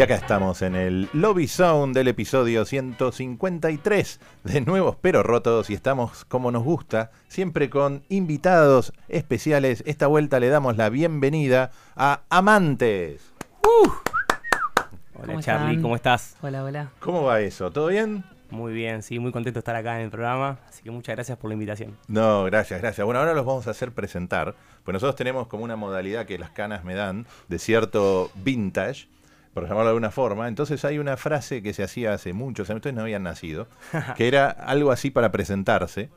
Y acá estamos en el Lobby Zone del episodio 153 de Nuevos Pero Rotos y estamos como nos gusta, siempre con invitados especiales. Esta vuelta le damos la bienvenida a Amantes. Hola ¿Cómo Charlie, están? ¿cómo estás? Hola, hola. ¿Cómo va eso? ¿Todo bien? Muy bien, sí, muy contento de estar acá en el programa, así que muchas gracias por la invitación. No, gracias, gracias. Bueno, ahora los vamos a hacer presentar, pues nosotros tenemos como una modalidad que las canas me dan de cierto vintage, por llamarlo de alguna forma. Entonces hay una frase que se hacía hace muchos años, ustedes no habían nacido, que era algo así para presentarse,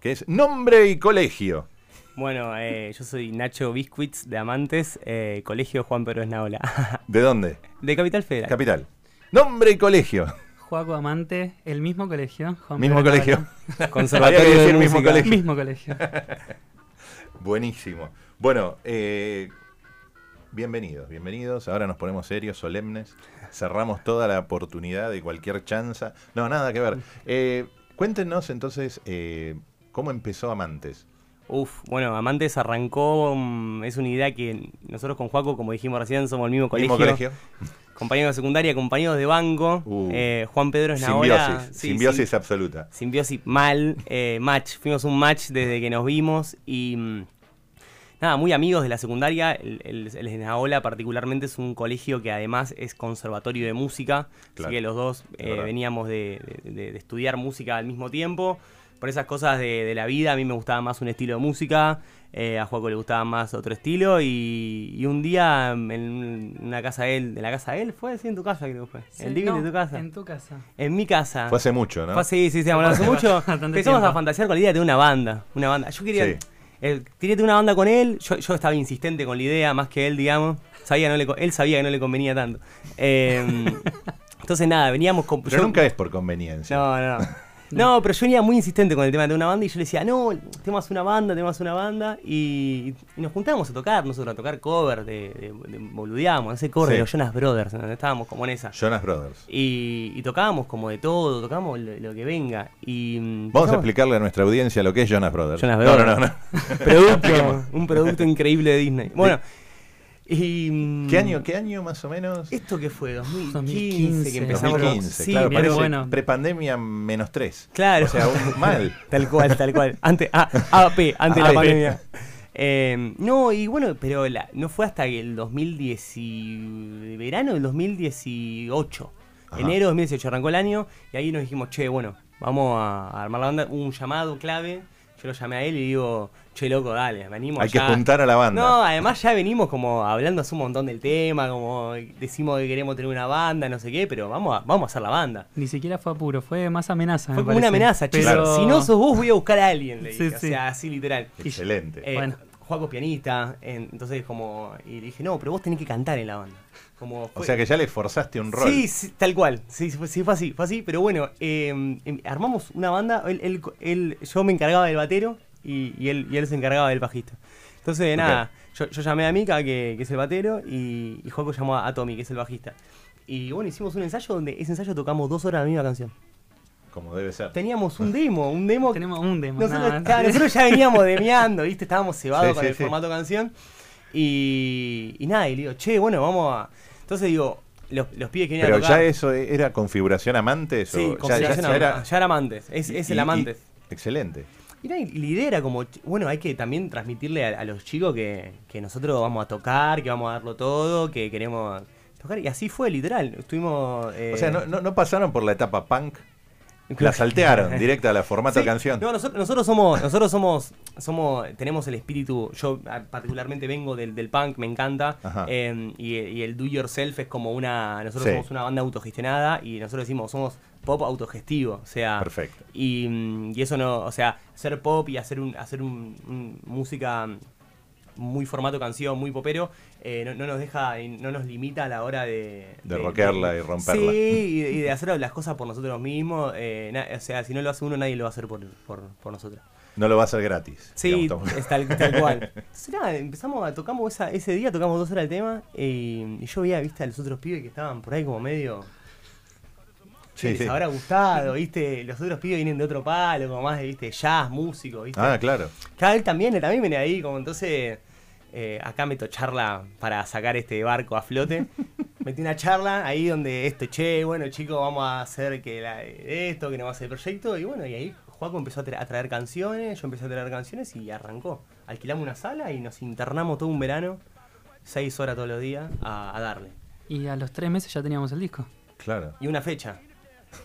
que es nombre y colegio. Bueno, eh, yo soy Nacho Biscuits de Amantes, eh, Colegio Juan Pedro Esnaola, ¿De dónde? de Capital Federal. Capital. Nombre y colegio. Juaco Amante, el mismo colegio. Juan Mismo Pedro colegio. Conservatorio de decir mismo colegio. mismo colegio. Buenísimo. Bueno, eh, bienvenidos, bienvenidos. Ahora nos ponemos serios, solemnes. Cerramos toda la oportunidad de cualquier chanza. No, nada que ver. Eh, cuéntenos entonces eh, cómo empezó Amantes. Uf, bueno, Amantes arrancó, mm, es una idea que nosotros con Juaco, como dijimos recién, somos el mismo colegio. Mismo colegio. Compañeros de secundaria, compañeros de banco. Uh. eh, Juan Pedro. Simbiosis. sí, simbiosis sí. absoluta. Simbiosis mal, match. Fuimos un match desde que nos vimos y mm, nada, muy amigos de la secundaria. El, el, el Esnaola particularmente es un colegio que además es conservatorio de música. Claro, Así que los dos eh, veníamos de, de- de estudiar música al mismo tiempo. Por esas cosas de, de la vida, a mí me gustaba más un estilo de música, eh, a Juaco le gustaba más otro estilo. Y, y un día en una casa de él, de la casa de él, fue así en tu casa, creo que fue. Sí, el no, de tu casa. En tu casa. En mi casa. Fue hace mucho, ¿no? Fue así, sí, sí, hablamos hace mucho. Empezamos a fantasear con la idea de una banda. Una banda. Yo quería. Sí. Eh, tener una banda con él. Yo, yo estaba insistente con la idea, más que él, digamos. Sabía, no le, él sabía que no le convenía tanto. Eh, entonces, nada, veníamos con. Pero yo- nunca es por conveniencia. No, no. No, pero yo venía muy insistente con el tema de una banda y yo le decía, no, tenemos una banda, tenemos una banda. Y, y nos juntábamos a tocar, nosotros a tocar cover de, de, de boludeábamos, no sé, cover Sí. de los Jonas Brothers, ¿no? estábamos como en esa. Jonas Brothers. Y, y tocábamos como de todo, tocábamos lo, lo que venga. Y, mm, Vamos a explicarle a nuestra audiencia lo que es Jonas Brothers. Jonas No, Brothers. no, no, no. Producto, un producto increíble de Disney. Bueno, y. ¿Qué año, ¿Qué año más o menos? ¿Esto qué fue? 2015, 2015, que empezamos. 2015, sí, claro, vos. bueno. prepandemia menos 3. Claro. O sea, un- mal. Tal cual, tal cual. Antes, ah, AP, antes de la AP. pandemia. Eh, no, y bueno, pero la- no fue hasta el 2010, y- verano del 2018. Ajá. Enero de 2018 arrancó el año y ahí nos dijimos, che, bueno, vamos a armar la banda. Hubo un llamado clave. Yo lo llamé a él y digo, che, loco, dale, venimos Hay que ya". juntar a la banda. No, además ya venimos como hablando hace un montón del tema, como decimos que queremos tener una banda, no sé qué, pero vamos a, vamos a hacer la banda. Ni siquiera fue apuro, fue más amenaza. Fue me como una amenaza, che, Pero- si no sos vos voy a buscar a alguien, le Sí, dije, sí. o sea, así literal. Excelente. Eh, Bueno. Juaco es pianista, en- entonces como, y dije, no, pero vos tenés que cantar en la banda. Como o sea que ya le forzaste un rol. Sí, sí, tal cual. Sí, fue, sí, fue así, fue así. Pero bueno, eh, em, armamos una banda. Él, él- él- yo me encargaba del batero y, y él, y él se encargaba del bajista. Entonces, nada, yo, yo llamé a Mika, que, que es el batero, y, y Joaco llamó a Tommy, que es el bajista. Y bueno, hicimos un ensayo donde ese ensayo tocamos dos horas la misma canción. Como debe ser. Teníamos un demo, un demo. Tenemos un demo. nosotros, nada más. claro, nosotros ya veníamos demeando, ¿viste? Estábamos cebados Sí, con sí, el sí. formato canción. Y, y nada, y le digo, che, bueno, vamos a. Entonces digo, los, los pibes que venían Pero a tocar. ya eso era configuración amantes Sí, o ya, configuración ya era ya era amantes. Es, es el y- amantes. excelente. Y, nada, y la idea era como, bueno, hay que también transmitirle a, a los chicos que, que nosotros vamos a tocar, que vamos a darlo todo, que queremos tocar. Y así fue, literal. Estuvimos. eh, O sea, no, no, no pasaron por la etapa punk, la saltearon directa a la formato Sí, canción. No, nosotros, nosotros somos, nosotros somos, somos, tenemos el espíritu, yo ah, particularmente vengo del, del punk, me encanta, eh, y, y el do yourself es como una, nosotros Sí. somos una banda autogestionada y nosotros decimos somos pop autogestivo, o sea, Perfecto. y, mm, y eso no, o sea, hacer pop y hacer un, hacer un, un- música muy formato canción, muy popero, eh, no, no nos deja, no nos limita a la hora de... De rockearla y romperla. Sí, y, de hacer las cosas por nosotros mismos. eh, na- o sea, si no lo hace uno, nadie lo va a hacer por, por, por nosotros. No lo va a hacer gratis. Sí, es tal, tal cual. Entonces, nada, empezamos a tocamos esa- ese día, tocamos dos horas el tema y, y yo veía, viste, a los otros pibes que estaban por ahí como medio... Sí, les sí. habrá gustado, viste, los otros pibes vienen de otro palo, como más de, viste, jazz, músico, viste. Ah, claro. Cada él también, él también viene ahí, como entonces eh, acá meto charla para sacar este barco a flote. Metí una charla ahí donde esto, che, bueno chicos, vamos a hacer que la- esto, que nos va a hacer el proyecto. Y bueno, y ahí Juaco empezó a, tra- a traer canciones, yo empecé a traer canciones y arrancó. Alquilamos una sala y nos internamos todo un verano, seis horas todos los días, a, a darle. Y a los tres meses ya teníamos el disco. Claro. Y una fecha,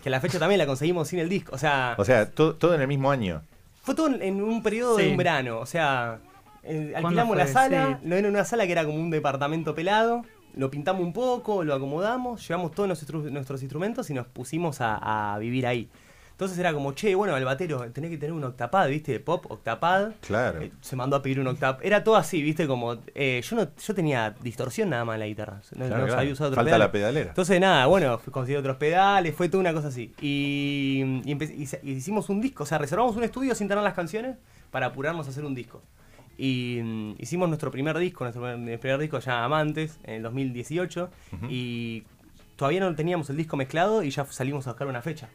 que la fecha también la conseguimos sin el disco. O sea, O sea, to- todo en el mismo año. Fue todo en- un periodo de un verano, o sea, eh, ¿Cuándo alquilamos la sala, Sí. no era una sala que era como un departamento pelado, lo pintamos un poco, lo acomodamos, llevamos todos nuestros, nuestros instrumentos y nos pusimos a, a vivir ahí. Entonces era como, che, bueno, el batero tenés que tener un octapad, ¿viste? De pop, octapad. Claro. Eh, se mandó a pedir un octapad. Era todo así, ¿viste? Como, eh, yo no yo tenía distorsión nada más en la guitarra. No, Claro, no claro. sabía usar otro Falta pedal. la pedalera. Entonces, nada, bueno, conseguí otros pedales, fue toda una cosa así. Y, y y hicimos un disco, o sea, reservamos un estudio sin tener las canciones para apurarnos a hacer un disco. Y mm, hicimos nuestro primer disco, nuestro primer, primer disco ya Amantes, en el 2018. Y todavía no teníamos el disco mezclado y ya salimos a buscar una fecha.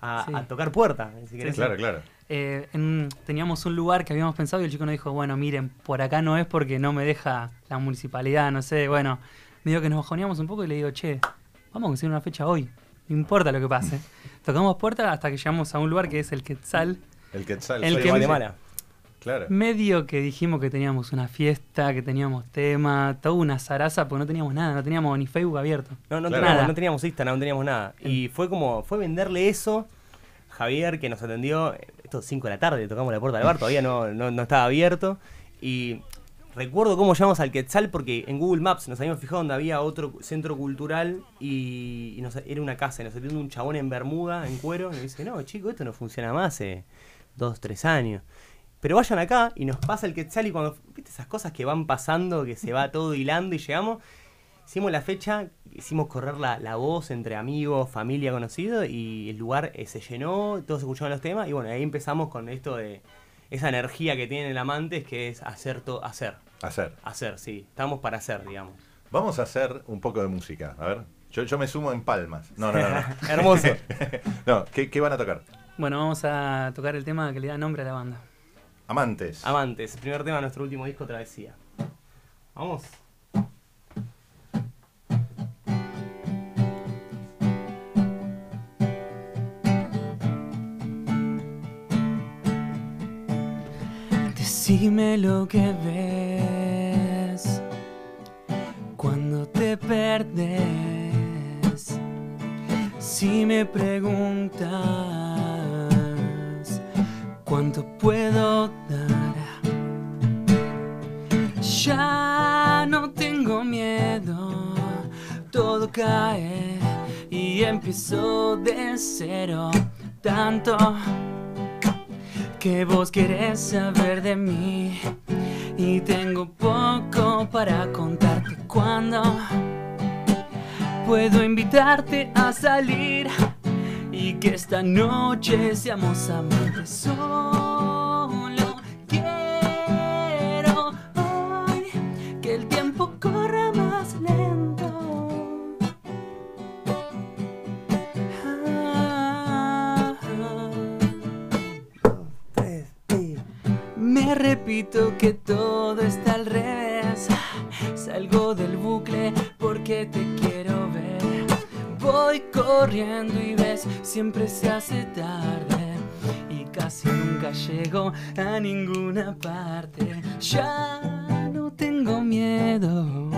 A, Sí. a tocar puerta, si querés. Claro, claro. Eh, en- teníamos un lugar que habíamos pensado y el chico nos dijo, bueno, miren, por acá no es porque no me deja la municipalidad, no sé, bueno, me dijo que nos bajoneamos un poco y le digo, che, vamos a conseguir una fecha hoy, no importa lo que pase. Tocamos puerta hasta que llegamos a un lugar que es el Quetzal, El Quetzal. El soy que- Guatemala. Claro. medio que dijimos que teníamos una fiesta, que teníamos tema, toda una zaraza, porque no teníamos nada, no teníamos ni Facebook abierto. No, no, Claro. teníamos, Nada. no teníamos Instagram, no teníamos nada. Y fue como, fue venderle eso. Javier, que nos atendió, esto 5 de la tarde, tocamos la puerta del bar, todavía no, no, no estaba abierto. Y recuerdo cómo llegamos al Quetzal porque en Google Maps nos habíamos fijado donde había otro centro cultural y, y nos- era una casa. Y nos atiende un chabón en Bermuda, en cuero, y nos dice, no, chico, esto no funciona más hace dos, tres años. Pero vayan acá y nos pasa el Quetzal y cuando, viste esas cosas que van pasando, que se va todo hilando y llegamos, hicimos la fecha, hicimos correr la, la voz entre amigos, familia, conocidos y el lugar eh, se llenó, todos escuchaban los temas y bueno, ahí empezamos con esto de esa energía que tiene el amante, que es hacer todo, hacer, Hacer. hacer, sí, estamos para hacer, digamos. Vamos a hacer un poco de música. A ver. Yo, yo me sumo en palmas. No, no, no. no. Hermoso. no, ¿qué, qué van a tocar? Bueno, vamos a tocar el tema que le da nombre a la banda. Amantes. Amantes, primer tema de nuestro último disco, Travesía. Vamos. Decime lo que ves cuando te perdes. Si me preguntas cuánto puedo dar, ya no tengo miedo. Todo cae y empiezo de cero. Tanto que vos querés saber de mí y tengo poco para contarte cuando puedo invitarte a salir y que esta noche seamos amantes solo quiero hoy que el tiempo corra más lento Ah, ah. Me repito que todo está al revés. Corriendo y ves, siempre se hace tarde. Y casi nunca llego a ninguna parte. Ya no tengo miedo.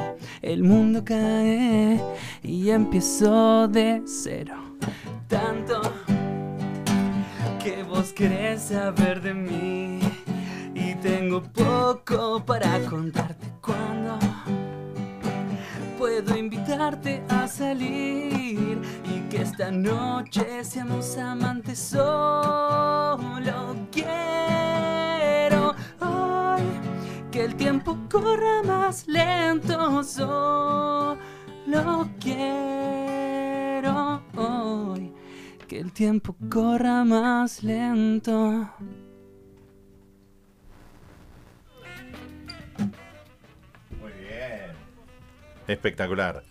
El mundo cae y empiezo de cero. Tanto que vos querés saber de mí y tengo poco para contarte cuando puedo invitarte a salir y que esta noche seamos amantes solo quiero hoy que el tiempo corra más lento. Solo quiero hoy que el tiempo corra más lento. Espectacular.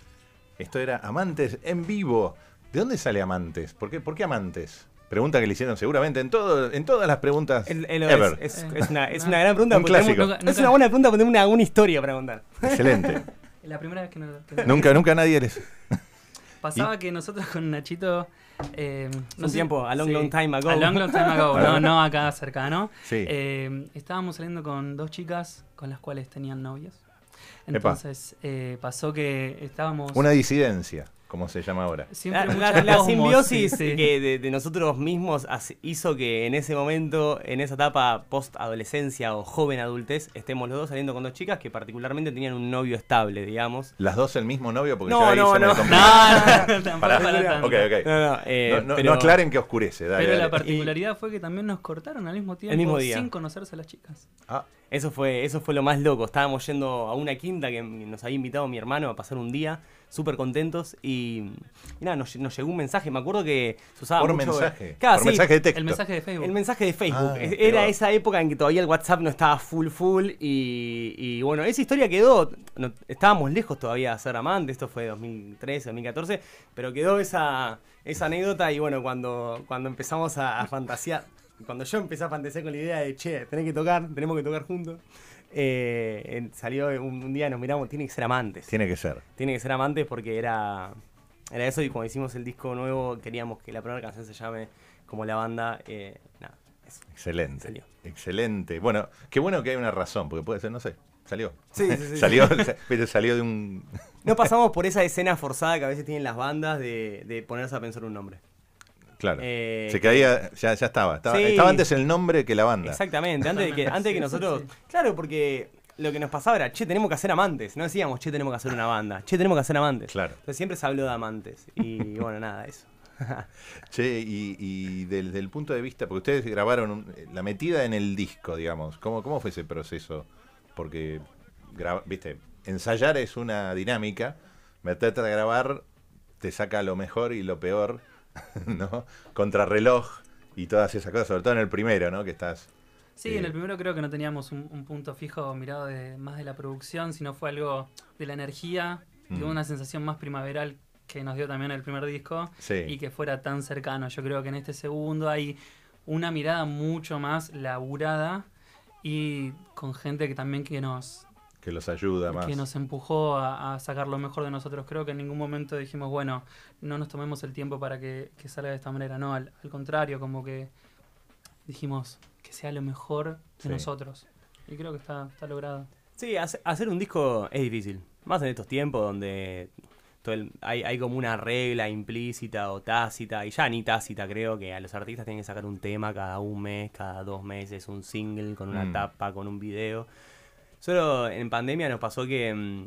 Esto era Amantes en vivo. ¿De dónde sale Amantes? ¿Por qué, por qué Amantes? Pregunta que le hicieron seguramente en, todo, en todas las preguntas El- el- ever. es, es- es una, es una gran pregunta. Un clásico. Nunca- Es una buena pregunta porque tenemos una, una historia para contar. Excelente. La primera vez que, nos- que- nunca, nunca nadie les... pasaba que nosotros con Nachito. Eh, Un tiempo, a long, long time ago. A long, long time ago, no, no acá cercano. Sí. Eh, estábamos saliendo con dos chicas con las cuales tenían novios. Entonces eh, pasó que estábamos. Una disidencia, como se llama ahora. siempre La, la- la simbiosis sí, sí. que de, de nosotros mismos hizo que en ese momento, en esa etapa post-adolescencia o joven adultez, estemos los dos saliendo con dos chicas que particularmente tenían un novio estable, digamos. ¿Las dos el mismo novio? Porque No, ya ahí no, se me no. complica. No, no, para tanto. Ok, ok. No, no, eh, no, no- pero- no aclaren que oscurece. Dale, Pero la dale. particularidad fue que también nos cortaron al mismo tiempo, mismo día. sin conocerse a las chicas. Ah, Eso fue, eso fue lo más loco. Estábamos yendo a una quinta que nos había invitado mi hermano a pasar un día, súper contentos. Y, y nada, nos, nos llegó un mensaje. Me acuerdo que se usaba por mucho. mensaje. Claro, por sí, mensaje de texto. El mensaje de Facebook. El mensaje de Facebook. Ah, qué Era va. esa época en que todavía el WhatsApp no estaba full full y, y bueno, esa historia quedó. no- estábamos lejos todavía de ser amantes, esto fue 2013, 2014, pero quedó esa, esa anécdota y bueno, cuando, cuando empezamos a, a fantasear, cuando yo empecé a fantasear con la idea de, che, tenés que tocar, tenemos que tocar juntos, eh, salió un, un día nos miramos, tiene que ser amantes. Tiene que ser. Tiene que ser amantes porque era, era eso y cuando hicimos el disco nuevo queríamos que la primera canción se llame como la banda. eh, nada, eso. Excelente. Salió. Excelente. Bueno, qué bueno que hay una razón, porque puede ser, no sé, salió. Sí, sí, sí, salió, pero salió de un... No pasamos por esa escena forzada que a veces tienen las bandas de, de ponerse a pensar un nombre. Claro. Eh, se caía, ya, ya estaba. Estaba, Sí. estaba antes el nombre que la banda. Exactamente, antes de que, antes de que nosotros. sí, sí. Claro, porque lo que nos pasaba era, che, tenemos que hacer amantes. No decíamos, che, tenemos que hacer una banda. Che, tenemos que hacer amantes. Claro. Entonces siempre se habló de amantes. Y bueno, nada, eso. Che, y, y del, del punto de vista, porque ustedes grabaron un- la metida en el disco, digamos. ¿Cómo, cómo fue ese proceso? Porque, graba- viste, ensayar es una dinámica, meterte a grabar te saca lo mejor y lo peor, ¿no? Contrarreloj y todas esas cosas, sobre todo en el primero, ¿no? Que estás... Sí, eh, en el primero creo que no teníamos un, un punto fijo mirado de, más de la producción, sino fue algo de la energía, de Mm. una sensación más primaveral que nos dio también el primer disco Sí. y que fuera tan cercano. Yo creo que en este segundo hay una mirada mucho más laburada y con gente que también que nos, que los ayuda más. que nos empujó a, a sacar lo mejor de nosotros. Creo que en ningún momento dijimos, bueno, no nos tomemos el tiempo para que, que salga de esta manera. No, al, al contrario, como que dijimos que sea lo mejor de Sí. nosotros. Y creo que está, está logrado. Sí, hace- hacer un disco es difícil. Más en estos tiempos donde todo el- hay, hay como una regla implícita o tácita, y ya ni tácita creo, que a los artistas tienen que sacar un tema cada un mes, cada dos meses, un single con una Mm. tapa, con un video. Solo en pandemia nos pasó que mm,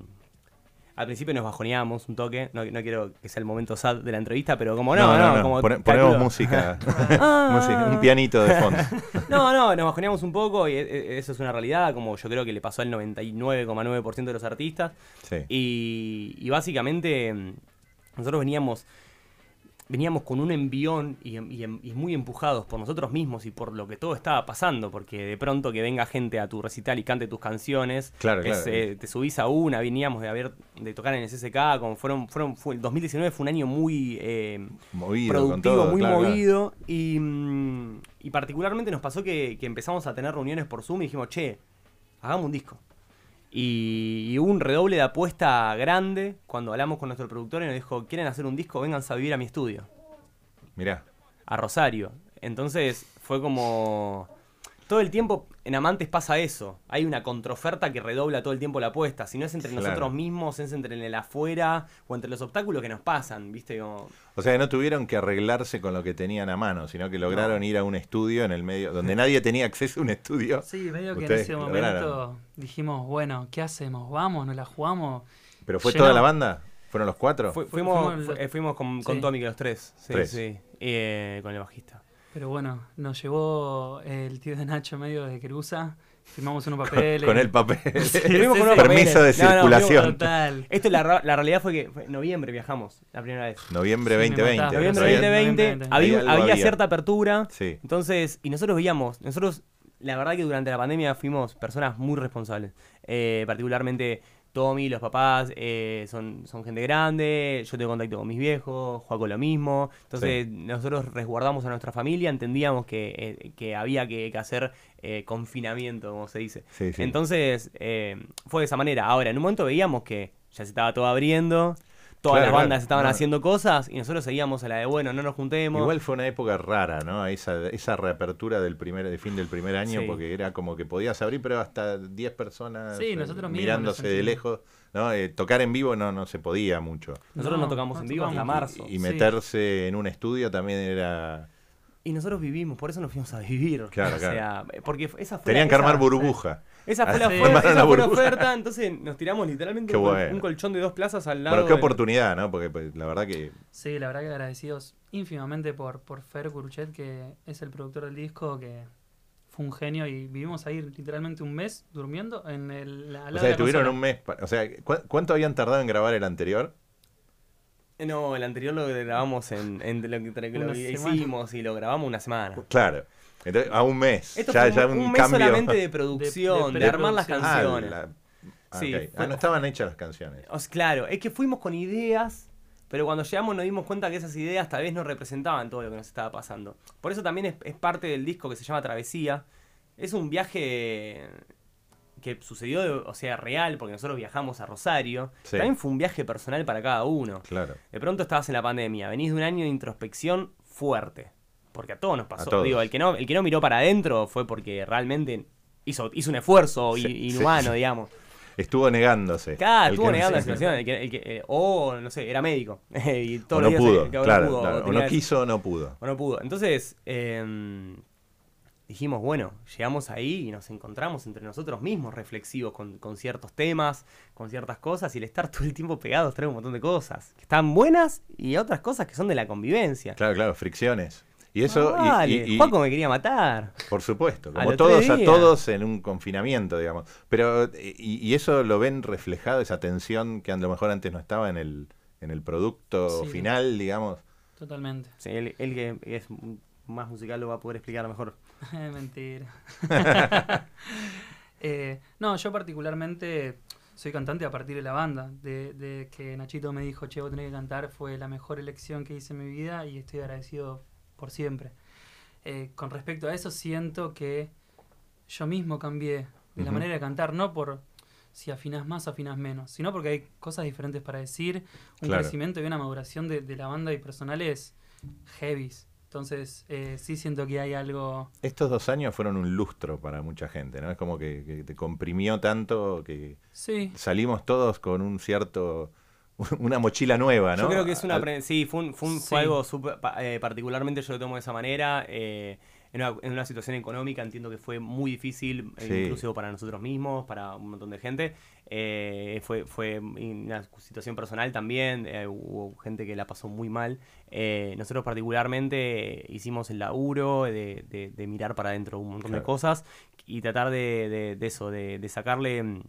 al principio nos bajoneábamos un toque, no, no quiero que sea el momento sad de la entrevista, pero como no, no, como Pone- calculo- ponemos música, Ah. música, un pianito de fondo. No, no, nos bajoneamos un poco y e- e- eso es una realidad, como yo creo que le pasó al 99,9% de los artistas. Sí. Y, y básicamente mm, nosotros veníamos veníamos con un envión y, y- y muy empujados por nosotros mismos y por lo que todo estaba pasando, porque de pronto que venga gente a tu recital y cante tus canciones, Claro, es, claro. eh, te subís a una, veníamos de haber de tocar en el CSK, como fueron, fueron, fue, el 2019 fue un año muy eh, Movido, productivo, todo, muy claro, movido y, mm, y particularmente nos pasó que, que empezamos a tener reuniones por Zoom y dijimos, che, hagamos un disco. Y, hubo un redoble de apuesta grande cuando hablamos con nuestro productor y nos dijo, ¿quieren hacer un disco? Vénganse a vivir a mi estudio, Mirá, a Rosario. Entonces fue como... Todo el tiempo en Amantes pasa eso. Hay una contraoferta que redobla todo el tiempo la apuesta. Si no es entre Claro. nosotros mismos, es entre el afuera o entre los obstáculos que nos pasan, ¿viste? Como... o sea que no tuvieron que arreglarse con lo que tenían a mano, sino que lograron ir a un estudio en el medio, donde nadie tenía acceso a un estudio. Sí, medio que en ese lograron. momento dijimos, bueno, ¿qué hacemos? ¿Vamos? ¿Nos la jugamos? Pero fue toda la banda, fueron los cuatro. Fu- Fu- fuimos, fuimos fu- los- eh, fuimos con, con sí. Tommy que los tres. Sí, Tres. sí. eh, con el bajista. Pero bueno, nos llevó el tío de Nacho medio de Querusa. Firmamos unos papeles. Con el papel. Firmamos con unos Permiso de papeles. No, no, circulación. Total. Esto la, ra- la realidad fue que fue en noviembre viajamos la primera vez. Noviembre Sí, me 2020. mataste. Noviembre Todavía- 2020 Noviembre había, algo había había. cierta apertura. Sí. Entonces, y nosotros veíamos, nosotros, la verdad que durante la pandemia fuimos personas muy responsables. Eh, particularmente Tommy, los papás, eh, son, son gente grande, yo tengo contacto con mis viejos, Juaco lo mismo. Entonces, nosotros resguardamos a nuestra familia, entendíamos que, eh, que había que, que hacer eh, confinamiento, como se dice. Sí, sí. Entonces, eh, fue de esa manera. Ahora, en un momento veíamos que ya se estaba todo abriendo. Todas Claro, las bandas claro. estaban haciendo cosas y nosotros seguíamos a la de, bueno, no nos juntemos. Igual fue una época rara, ¿no? Esa, esa reapertura del primer, de fin del primer año, Sí. porque era como que podías abrir, pero hasta 10 personas Sí, eh, mirándose de lejos. ¿no? Eh, tocar en vivo no, no se podía mucho. Nosotros no, tocamos no en vivo hasta marzo. Y meterse en un estudio también era... Y nosotros vivimos, por eso nos fuimos a vivir. Claro, o sea, porque esa fue Tenían la, que armar esa- burbuja. Esa fue la, Sí. ofer- Armaron esa la fue la oferta, entonces nos tiramos literalmente un, col- bueno. un colchón de dos plazas al lado. Bueno, qué del- oportunidad, ¿no? Porque pues, la verdad que... Sí, la verdad que agradecidos ínfimamente por, por Fer Curuchet, que es el productor del disco, que fue un genio y vivimos ahí literalmente un mes durmiendo en el, al lado O de sea, la estuvieron un mes... O sea, ¿cu- ¿cuánto habían tardado en grabar el anterior? Eh, No, el anterior lo grabamos en, en lo que, lo que hicimos y lo grabamos una semana. Claro. Entonces, a un mes. Esto ya, fue ya un, un, un mes cambio. solamente de producción, De- de, de armar las. Ah, canciones. la- ah, Sí, fue- Ah, no estaban hechas las canciones. O sea, claro, es que fuimos con ideas, pero cuando llegamos nos dimos cuenta que esas ideas tal vez no representaban todo lo que nos estaba pasando. Por eso también es, es parte del disco que se llama Travesía. Es un viaje que sucedió, o sea, real, porque nosotros viajamos a Rosario. Sí. También fue un viaje personal para cada uno. Claro. De pronto estabas en la pandemia, venís de un año de introspección fuerte. Porque a todos nos pasó. Todos. Digo, el que no, el que no miró para adentro fue porque realmente hizo, hizo un esfuerzo Sí, inhumano, sí. digamos. Estuvo negándose. Claro, estuvo negando la situación. El que, el que, eh, o, no sé, era médico. y O todos no pudo, claro. pudo, claro. O no quiso o no pudo. o no pudo. Entonces, eh, dijimos, bueno, llegamos ahí y nos encontramos entre nosotros mismos reflexivos con, con ciertos temas, con ciertas cosas, y el estar todo el tiempo pegados trae un montón de cosas que están buenas y otras cosas que son de la convivencia. Claro, claro, fricciones. Y eso, Ah, y- vale, y, y- Juaco me quería matar. por supuesto, A como todos a todos en un confinamiento, digamos. Pero, y, y eso lo ven reflejado, esa tensión que a lo mejor antes no estaba en el, en el producto Sí. final, digamos. Totalmente. Sí, él, él que es más musical lo va a poder explicar mejor. Mentira. Eh, no, yo particularmente soy cantante a partir de la banda. De, de que Nachito me dijo, che, vos tenés que cantar, fue la mejor elección que hice en mi vida y estoy agradecido por siempre. Eh, con respecto a eso, siento que yo mismo cambié de la manera de cantar, no por si afinas más o afinas menos, sino porque hay cosas diferentes para decir, un Claro. crecimiento y una maduración de, de la banda y personales heavies. Entonces, eh, sí siento que hay algo... Estos dos años fueron un lustro para mucha gente, ¿no? Es como que, que te comprimió tanto que Sí, salimos todos con un cierto, una mochila nueva, ¿no? Yo creo que es una... Al- Sí, fue, un- fue, un- Sí. fue algo súper- pa- eh, particularmente yo lo tomo de esa manera. eh, en, una, en una situación económica entiendo que fue muy difícil, eh, Sí. inclusive para nosotros mismos, para un montón de gente. Eh, fue, fue una situación personal también, eh, hubo gente que la pasó muy mal. Eh, nosotros particularmente hicimos el laburo de, de- de mirar para adentro un montón de cosas y tratar de, de- de eso, de, de sacarle...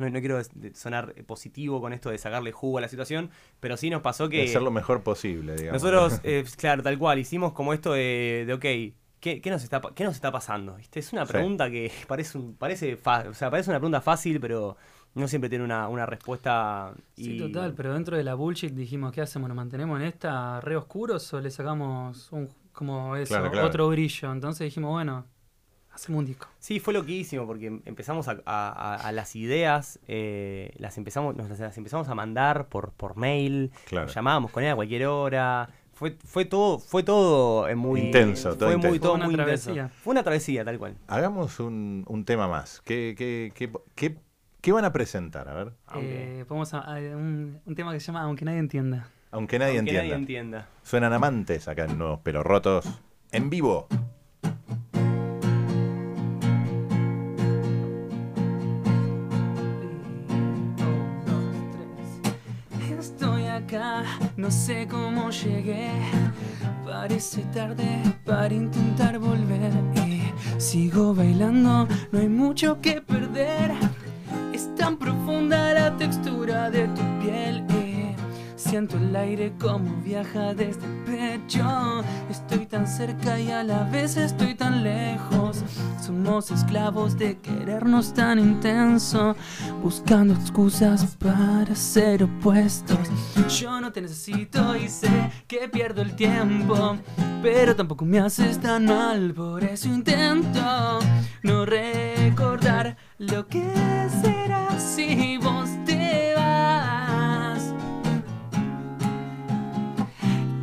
no, no quiero de- sonar positivo con esto de sacarle jugo a la situación, pero sí nos pasó de que hacer lo mejor posible, digamos. nosotros, eh, claro, tal cual, hicimos como esto de, de ok, ¿qué, qué nos está, qué nos está pasando? ¿Viste? Es una Sí. pregunta que parece, un, parece, fa- o sea, parece una pregunta fácil, pero no siempre tiene una, una respuesta. sí, total, pero dentro de la bullshit dijimos, ¿qué hacemos? ¿Nos mantenemos en esta re oscuros o le sacamos un, como eso, Claro, claro. otro brillo? Entonces dijimos, bueno, hacemos un disco. Sí, fue loquísimo porque empezamos a, a- a- a las ideas, eh, las empezamos, nos las, las empezamos a mandar por, por mail, Claro. nos llamábamos con él a cualquier hora. Fue, fue todo, fue todo eh, muy Intenso, todo fue muy, intenso. todo Fue una muy travesía. intenso. Fue una travesía, tal cual. Hagamos un, un tema más. ¿Qué, qué, qué, qué- qué van a presentar? A ver. Eh, vamos a, a un, un tema que se llama Aunque nadie entienda. Aunque nadie aunque entienda. nadie entienda. Suenan amantes acá en Nuevos Pelos Rotos. En vivo. No sé cómo llegué. Parece tarde para intentar volver y sigo bailando, no hay mucho que perder. Es tan profunda la textura de siento el aire como viaja desde el pecho. Estoy tan cerca y a la vez estoy tan lejos. Somos esclavos de querernos tan intenso, buscando excusas para ser opuestos. Yo no te necesito y sé que pierdo el tiempo, pero tampoco me haces tan mal, por eso intento no recordar lo que será si vos te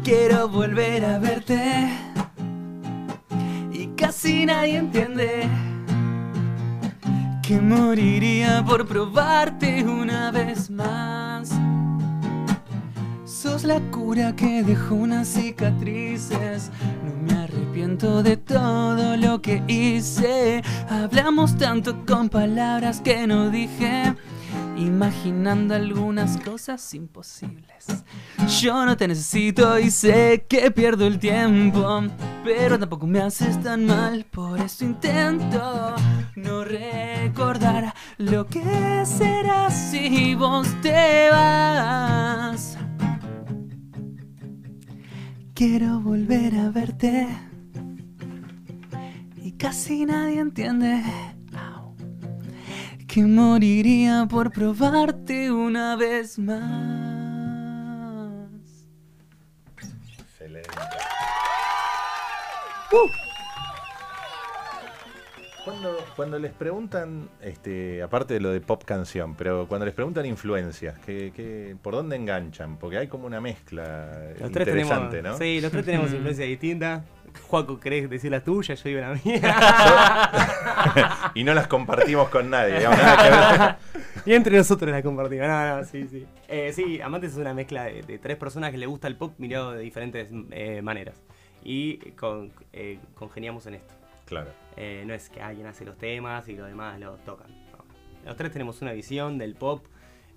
Quiero volver a verte y casi nadie entiende que moriría por probarte una vez más. Sos la cura que dejó unas cicatrices. No me arrepiento de todo lo que hice. Hablamos tanto con palabras que no dije. Imaginando algunas cosas imposibles. Yo no te necesito y sé que pierdo el tiempo. Pero tampoco me haces tan mal. Por eso intento no recordar lo que será si vos te vas. Quiero volver a verte y casi nadie entiende que moriría por probarte una vez más. Excelente. Cuando, cuando les preguntan, este, aparte de lo de pop canción, pero cuando les preguntan influencias, ¿qué, qué, por dónde enganchan? Porque hay como una mezcla Los tres interesante, tenemos, ¿no? Sí, los tres tenemos influencias distintas. Juaco, ¿querés decir la tuya? Yo digo la mía. y no las compartimos con nadie. digamos, nada que ver. y entre nosotros la compartimos. No, no, sí, sí. Eh, sí, Amantes es una mezcla de, de tres personas que le gusta el pop mirado de diferentes eh, maneras. Y con, eh, congeniamos en esto. Claro. Eh, no es que alguien hace los temas y los demás los tocan. no. Los tres tenemos una visión del pop.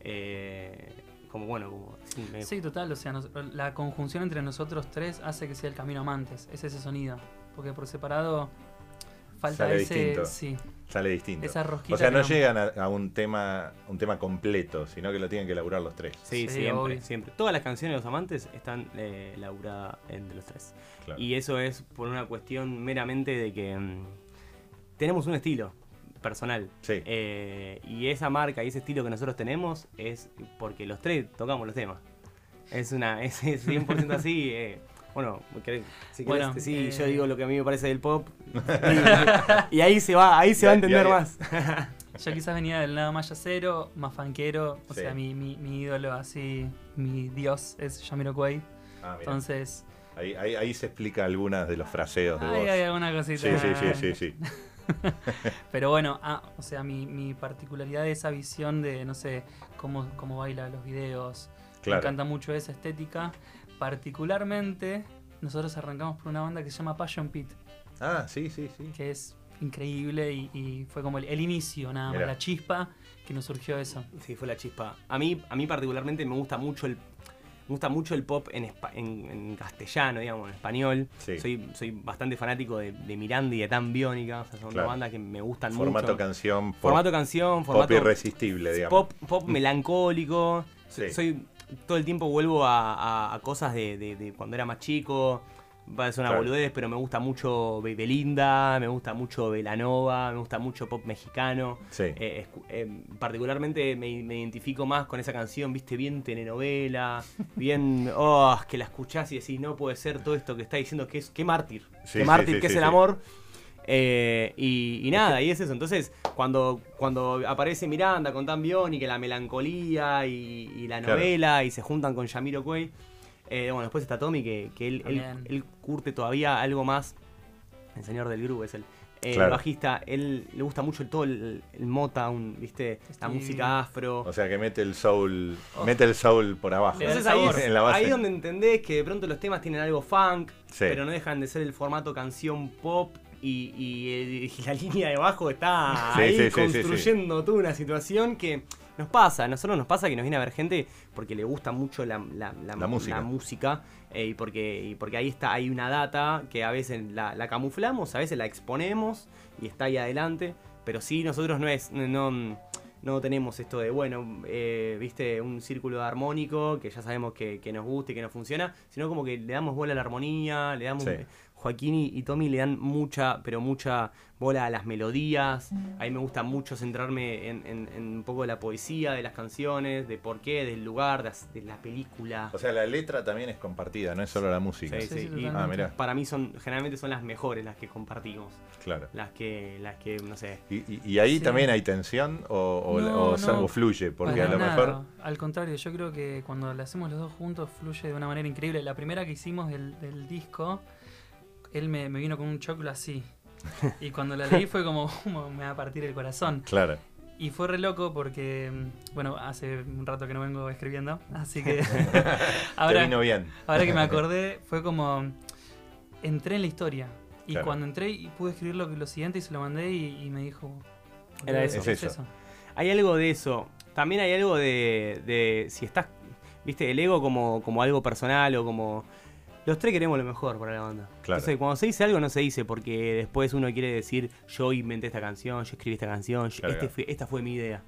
eh, como bueno, como. sí, me- Sí, total, o sea, nos- la conjunción entre nosotros tres hace que sea el camino amantes, es ese sonido. Porque por separado falta Sale ese. distinto. Sí, Sale distinto. esa rosquita. O sea, no llegan a, a un tema un tema completo, sino que lo tienen que elaborar los tres. Sí, Sí, siempre, obvio. siempre. Todas las canciones de los amantes están eh, laburadas entre los tres. Claro. Y eso es por una cuestión meramente de que mm, tenemos un estilo personal. Sí. Eh, y esa marca y ese estilo que nosotros tenemos es porque los tres tocamos los temas. Es una es, es 100% así. eh, bueno, querés- si querés, Bueno, sí, eh, yo digo lo que a mí me parece del pop. y, y ahí se va, ahí se va a entender más. Yo quizás venía del lado más yacero, más fanquero, o Sí. sea, mi, mi, mi ídolo así, mi dios es Jamiroquai. Ah. Entonces, ahí, ahí, ahí se explica algunas de los fraseos de ahí vos. hay alguna cosita. Sí, sí, sí, sí, sí. Pero bueno, ah, o sea, mi, mi particularidad de esa visión de, no sé, cómo, cómo baila los videos. Me encanta mucho esa estética. Particularmente, nosotros arrancamos por una banda que se llama Passion Pit, Ah, sí, sí, sí. que es increíble y, y fue como el, el inicio, nada más, Mirá. la chispa que nos surgió eso. Sí, fue la chispa. A mí, a mí particularmente me gusta mucho el, me gusta mucho el pop en, en, en castellano, digamos, en español. Sí. Soy, soy bastante fanático de, de Miranda y de Tan Biónica. O sea, son Claro. dos bandas que me gustan Formato mucho. canción, pop, formato canción, pop formato irresistible, digamos. pop, pop melancólico. Sí. Soy todo el tiempo vuelvo a, a- a cosas de, de- de cuando era más chico. Va a ser una Claro. boludez, pero me gusta mucho Be- Belinda, me gusta mucho Belanova, me gusta mucho pop mexicano. Sí. Eh, eh, particularmente me, me identifico más con esa canción, viste, bien telenovela, bien, oh, que la escuchás y decís, no puede ser todo esto que está diciendo, que es, qué mártir, Sí, qué mártir, sí, que sí, es el amor. Eh, y, y nada, y es eso. Entonces, cuando, cuando aparece Miranda con Tan Bion y que la melancolía y, y la Claro. novela y se juntan con Yamiro Cuey, eh, bueno, después está Tommy, que, que él, él, También. él curte todavía algo más. El señor del groove es el, Claro. bajista. Él le gusta mucho el, todo el, el Motown, ¿viste? La Sí. música afro. O sea que mete el soul, Oh. mete el soul por abajo. Entonces ahí, es- En la base. ahí donde entendés que de pronto los temas tienen algo funk, Sí. pero no dejan de ser el formato canción pop y, y- y la línea de bajo está Sí, ahí sí, sí, sí, sí. construyendo toda una situación que nos pasa, a nosotros nos pasa que nos viene a ver gente porque le gusta mucho la, la- la- La música. eh, y, porque, y porque ahí está, hay una data que a veces la, la camuflamos, a veces la exponemos y está ahí adelante, pero sí nosotros no es, no, no tenemos esto de, bueno, eh, viste, un círculo armónico que ya sabemos que, que nos gusta y que nos funciona, sino como que le damos bola a la armonía, le damos... Sí. Joaquín y, y Tommy le dan mucha, pero mucha bola a las melodías. A mí me gusta mucho centrarme en, en- en un poco de la poesía, de las canciones, de por qué, del lugar, de, la película. O sea, la letra también es compartida, no es solo la música. Sí, sí, Y. Ah, mirá. para mí son, generalmente son las mejores las que compartimos. Claro. Las que, las que, no sé. ¿Y, y- y ahí Sí. también hay tensión o, o- No, o sa- no. o fluye? Porque a lo nada. mejor... Al contrario, yo creo que cuando lo hacemos los dos juntos fluye de una manera increíble. La primera que hicimos del, del disco, él me, me vino con un choclo así. Y cuando la leí fue como, como me va a partir el corazón. Claro. Y fue re loco porque, mm, bueno, hace un rato que no vengo escribiendo, así que Te ahora, vino bien. ahora que me acordé, fue como, entré en la historia. Y Claro. cuando entré y pude escribir lo, lo siguiente y se lo mandé y, y me dijo... Era eso. "¿Qué Es eso. Hay algo de eso. También hay algo de, de si estás, viste, el ego como, como algo personal o como... Los tres queremos lo mejor para la banda. Claro. Entonces, cuando se dice algo, no se dice porque después uno quiere decir, yo inventé esta canción, yo escribí esta canción, yo- Claro, este fue- esta fue mi idea.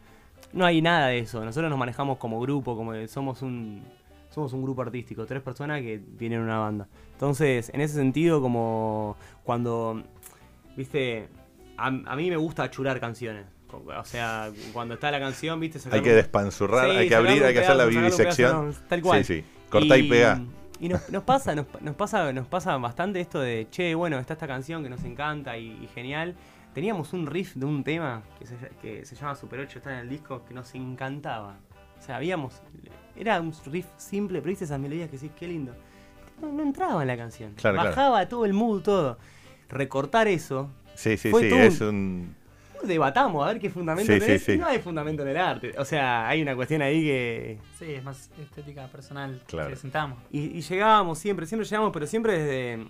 No hay nada de eso. Nosotros nos manejamos como grupo, como somos un, somos un grupo artístico, tres personas que tienen una banda. Entonces, en ese sentido, como cuando, viste, a, a mí me gusta achurar canciones. O sea, cuando está la canción, viste, Hay que despanzurrar, Sí, hay que abrir, hay que hacer la vivisección. pedazo, tal cual. Sí, sí. Cortá y, pegá. Y nos, nos pasa, nos, nos pasa, nos pasa bastante esto de, che, bueno, está esta canción que nos encanta y, y genial. Teníamos un riff de un tema que se, que se llama Super 8, está en el disco, que nos encantaba. O sea, habíamos. Era un riff simple, pero viste esas melodías que decís, qué lindo. No, no entraba en la canción. Claro, claro. Bajaba todo el mood, todo. Recortar eso. Sí, sí, Fue sí, todo es un... Debatamos a ver qué fundamento Sí, tenés. sí, sí. No hay fundamento en el arte. O sea, hay una cuestión ahí que. Sí, es más estética personal Claro. que sentamos. Y, y llegábamos siempre, siempre llegamos, pero siempre desde.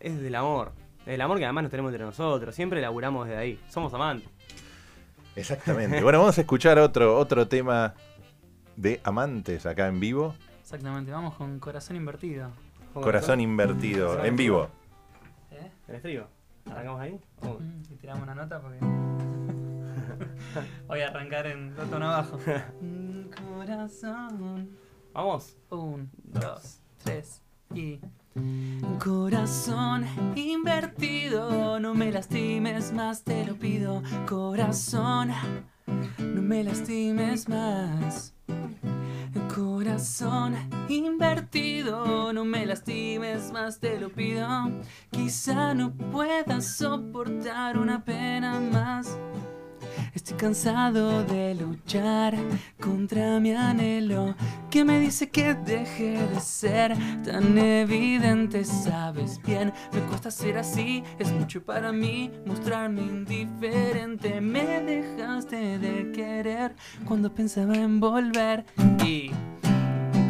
Es desde el amor. Desde el amor que además nos tenemos entre nosotros. Siempre laburamos desde ahí. Somos amantes. Exactamente. Bueno, vamos a escuchar otro, otro tema de amantes acá en vivo. Exactamente, vamos con corazón invertido. Corazón invertido, en vivo. ¿Eh? ¿El estribo? ¿Arrancamos ahí? Oh. Y tiramos una nota porque. Voy a arrancar en do tono abajo. Corazón. Vamos. Un, dos, tres y. Corazón invertido, no me lastimes más, te lo pido. Corazón, no me lastimes más. Corazón invertido, no me lastimes más, te lo pido. Quizá no pueda soportar una pena más. Estoy cansado de luchar contra mi anhelo que me dice que deje de ser tan evidente. Sabes bien, me cuesta ser así, es mucho para mí mostrarme indiferente. Me dejaste de querer cuando pensaba en volver y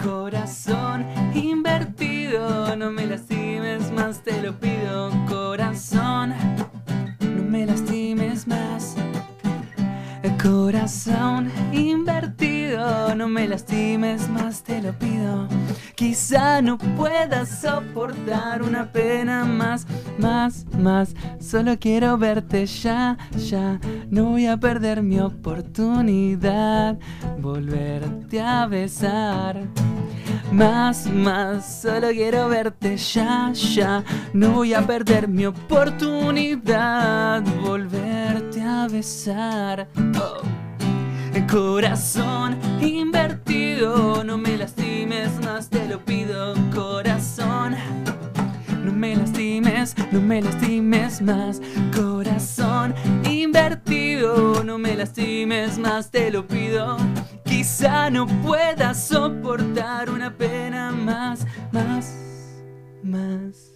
corazón invertido, no me lastimes más, te lo pido, corazón, no me lastimes. Corazón invertido, no me lastimes más, te lo pido. Quizá no puedas soportar una pena más, más, más. Solo quiero verte ya, ya. No voy a perder mi oportunidad, volverte a besar. Más, más, solo quiero verte ya, ya. No voy a perder mi oportunidad, volverte a besar. Oh. Corazón invertido, no me lastimes más, te lo pido, corazón. No me lastimes, no me lastimes más, corazón invertido, no me lastimes más, te lo pido. Quizá no pueda soportar una pena más, más, más.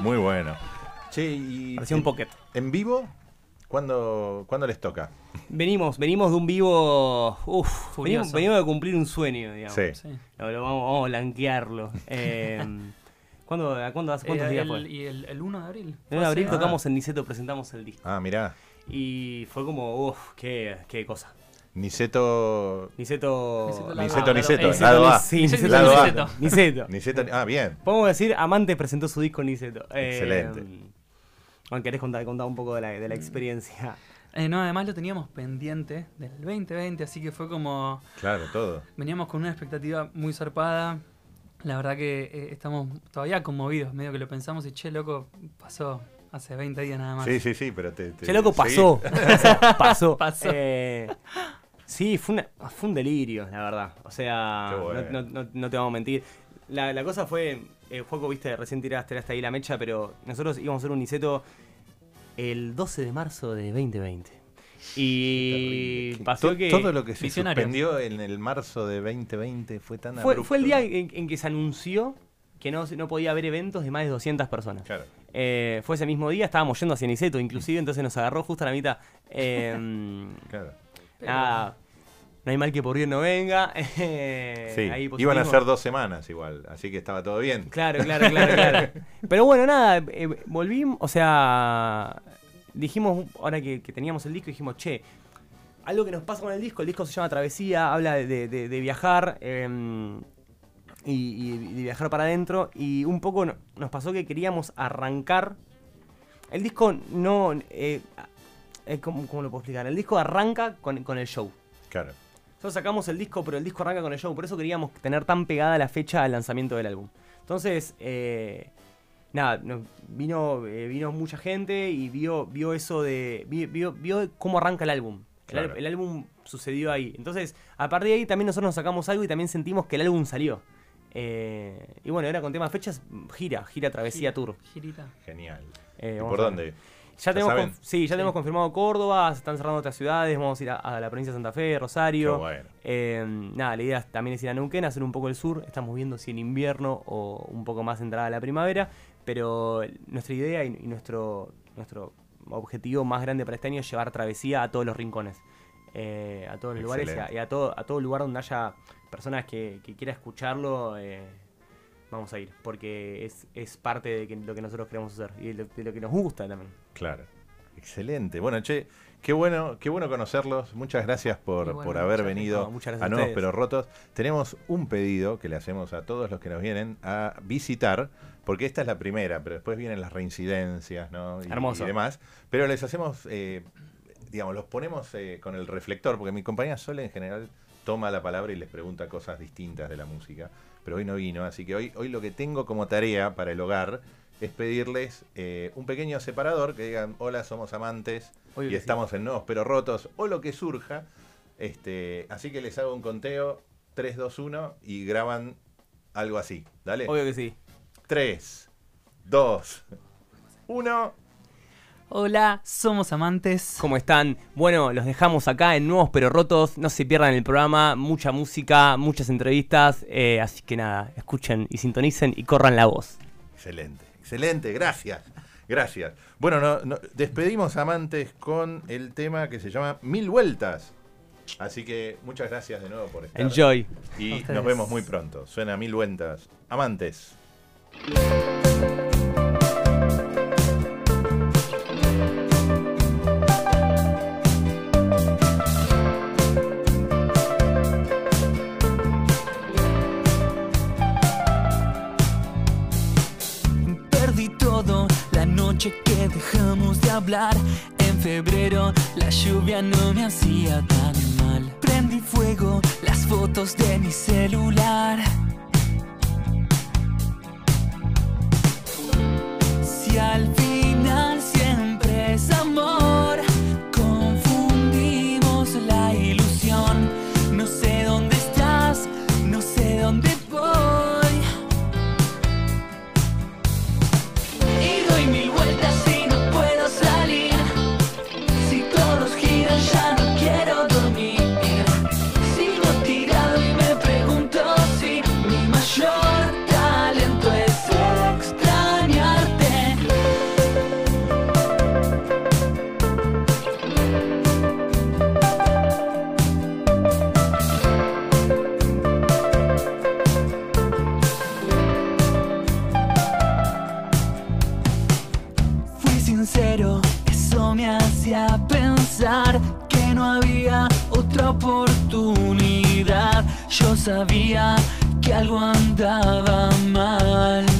Muy bueno. Che, y Parecía un pocket. en vivo, ¿cuándo, ¿cuándo les toca? Venimos, venimos de un vivo. Uf, venimos, venimos de cumplir un sueño, digamos. Sí. Sí. Lo, lo vamos, vamos a blanquearlo. Eh, ¿cuándo, cuándo hace- ¿Cuántos Eh, días el- fue? Y el, el 1 de abril. El Fue 1 de abril tocamos en Niceto, presentamos el disco. Ah, mirá. Y fue como, uff, qué, qué cosa. Niceto. Niceto. Niceto lado Niceto, lado- A. Sí, Niceto, Niceto. lado A. Niceto. Ah, bien. Podemos decir, Amante presentó su disco Niceto. Eh, Excelente. Juan, ¿querés contar, contar un poco de la, de la experiencia? Eh, no, además lo teníamos pendiente del 2020, así que fue como. Claro, todo. Veníamos con una expectativa muy zarpada. La verdad que eh, estamos todavía conmovidos, medio que lo pensamos y che, loco, pasó hace 20 días nada más. Sí, sí, sí, pero te. te- Che, loco, seguí. pasó. Pasó. Pasó. Eh, sí, fue, una- fue un delirio, la verdad. O sea, bueno. no, no- no- no te vamos a mentir. La, la cosa fue, eh, Juaco, viste, recién tiraste, tiraste ahí la mecha, pero nosotros íbamos a hacer un Niceto el 12 de marzo de 2020. Y pasó que... Todo lo que se suspendió en el marzo de 2020 fue tan fue, abrupto. fue el día en, en que se anunció que no, no podía haber eventos de más de 200 personas. Claro. Eh, fue ese mismo día, estábamos yendo hacia Niceto, inclusive, entonces nos agarró justo a la mitad. Eh, Claro. Nada, no hay mal que por bien no venga. eh, Sí, ahí iban a ser dos semanas igual, así que estaba todo bien. Claro, claro, claro, claro. Pero bueno, nada, eh, volvimos, o sea, dijimos, ahora que, que teníamos el disco, dijimos, che, algo que nos pasa con el disco, el disco se llama Travesía, habla de, de- de- de viajar eh, y, y de viajar para adentro, y un poco no- nos pasó que queríamos arrancar. El disco no... Eh, eh, ¿cómo, cómo lo puedo explicar? El disco arranca con, con el show. Claro. Nosotros sacamos el disco, pero el disco arranca con el show. Por eso queríamos tener tan pegada la fecha al lanzamiento del álbum. Entonces, eh, nada, nos- vino, eh, vino mucha gente y vio, vio eso de. vi- Vio, vio cómo arranca el álbum. El, al- Claro. el álbum sucedió ahí. Entonces, a partir de ahí también nosotros nos sacamos algo y también sentimos que el álbum salió. Eh, y bueno, ahora con temas fechas, gira, gira Travesía Tour. Girita. Genial. Eh, ¿Y por dónde? Ya, ¿Ya tenemos, sí, ya tenemos confirmado Córdoba, se están cerrando otras ciudades, vamos a ir a, a la provincia de Santa Fe, Rosario. Bueno. Eh, nada, la idea también es ir a Neuquén, hacer un poco el sur. Estamos viendo si en invierno o un poco más entrada a la primavera. Pero nuestra idea y, y nuestro, nuestro objetivo más grande para este año es llevar travesía a todos los rincones. Eh, a todos los lugares y a, Excelente. y a todo, a todo lugar donde haya personas que, que quiera escucharlo. eh, vamos a ir, porque es, es parte de que- lo que nosotros queremos hacer y de lo, de lo que nos gusta también. Claro. Excelente. Bueno, che, qué bueno, qué bueno conocerlos. Muchas gracias por, bueno, por haber muchas venido No, muchas gracias a a Nuevos. Pero Rotos. Tenemos un pedido que le hacemos a todos los que nos vienen a visitar, porque esta es la primera, pero después vienen las reincidencias, ¿no? Y, Hermoso. y demás. Pero les hacemos, eh, digamos, los ponemos eh, con el reflector, porque mi compañía Sole en general toma la palabra y les pregunta cosas distintas de la música. Pero hoy no vino, así que hoy, hoy lo que tengo como tarea para el hogar es pedirles eh, un pequeño separador que digan, hola, somos amantes Obvio y sí. estamos en Nuevos Pero Rotos, o lo que surja. Este, así que les hago un conteo, 3, 2, 1, y graban algo así. Dale. Obvio que sí. 3, 2, 1. Hola, somos amantes. ¿Cómo están? Bueno, los dejamos acá en Nuevos Pero Rotos. No se pierdan el programa, mucha música, muchas entrevistas. eh, así que nada, escuchen y sintonicen y corran la voz. Excelente, excelente, gracias. Gracias. Bueno, no, no- despedimos amantes con el tema que se llama Mil Vueltas. Así que muchas gracias de nuevo por estar. Enjoy. Y nos vemos muy pronto. Suena Mil Vueltas. Amantes. En febrero la lluvia no me hacía tan mal. Prendí fuego las fotos de mi celular. Si al final sabía que algo andaba mal.